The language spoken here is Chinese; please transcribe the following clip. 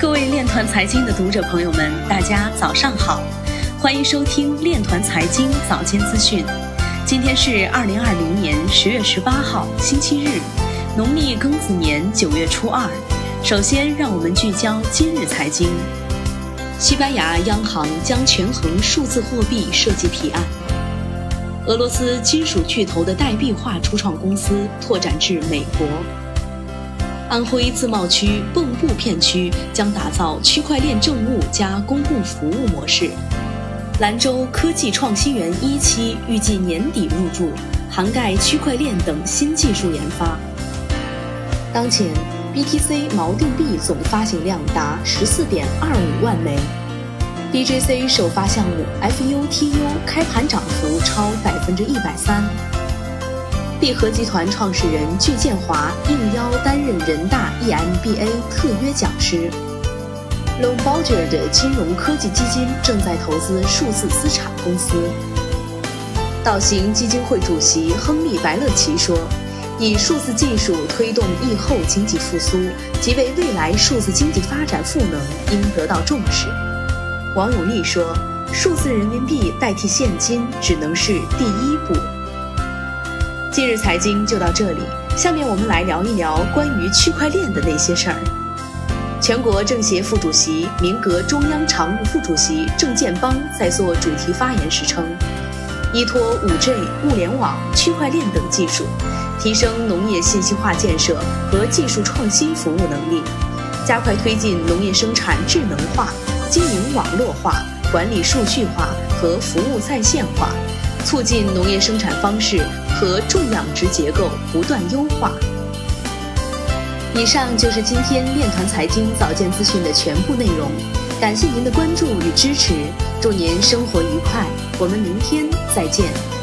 各位链团财经的读者朋友们，大家早上好，欢迎收听链团财经早间资讯。今天是二零二零年十月十八号，星期日，农历庚子年九月初二。首先，让我们聚焦今日财经。西班牙央行将权衡数字货币设计提案。俄罗斯金属巨头的代币化初创公司拓展至美国。安徽自贸区蚌埠片区将打造区块链政务加公共服务模式。兰州科技创新园一期预计年底入驻，涵盖区块链等新技术研发。当前，BTC 锚定币总发行量达十四点二五万枚 BJC 首发项目 FUTU 开盘涨幅超百分之一百三。币合集团创始人巨建华应邀担任人大 EMBA 特约讲师。Lombardier 的金融科技基金正在投资数字资产公司。道行基金会主席亨利·白乐奇说：“以数字技术推动疫后经济复苏，即为未来数字经济发展赋能，应得到重视。”王永利说：“数字人民币代替现金只能是第一步。”今日财经就到这里，下面我们来聊一聊关于区块链的那些事儿。全国政协副主席、民革中央常务副主席郑建邦在做主题发言时称，依托 5G、物联网、区块链等技术，提升农业信息化建设和技术创新服务能力，加快推进农业生产智能化、经营网络化、管理数据化和服务在线化。促进农业生产方式和种养殖结构不断优化。以上就是今天链团财经早间资讯的全部内容，感谢您的关注与支持，祝您生活愉快，我们明天再见。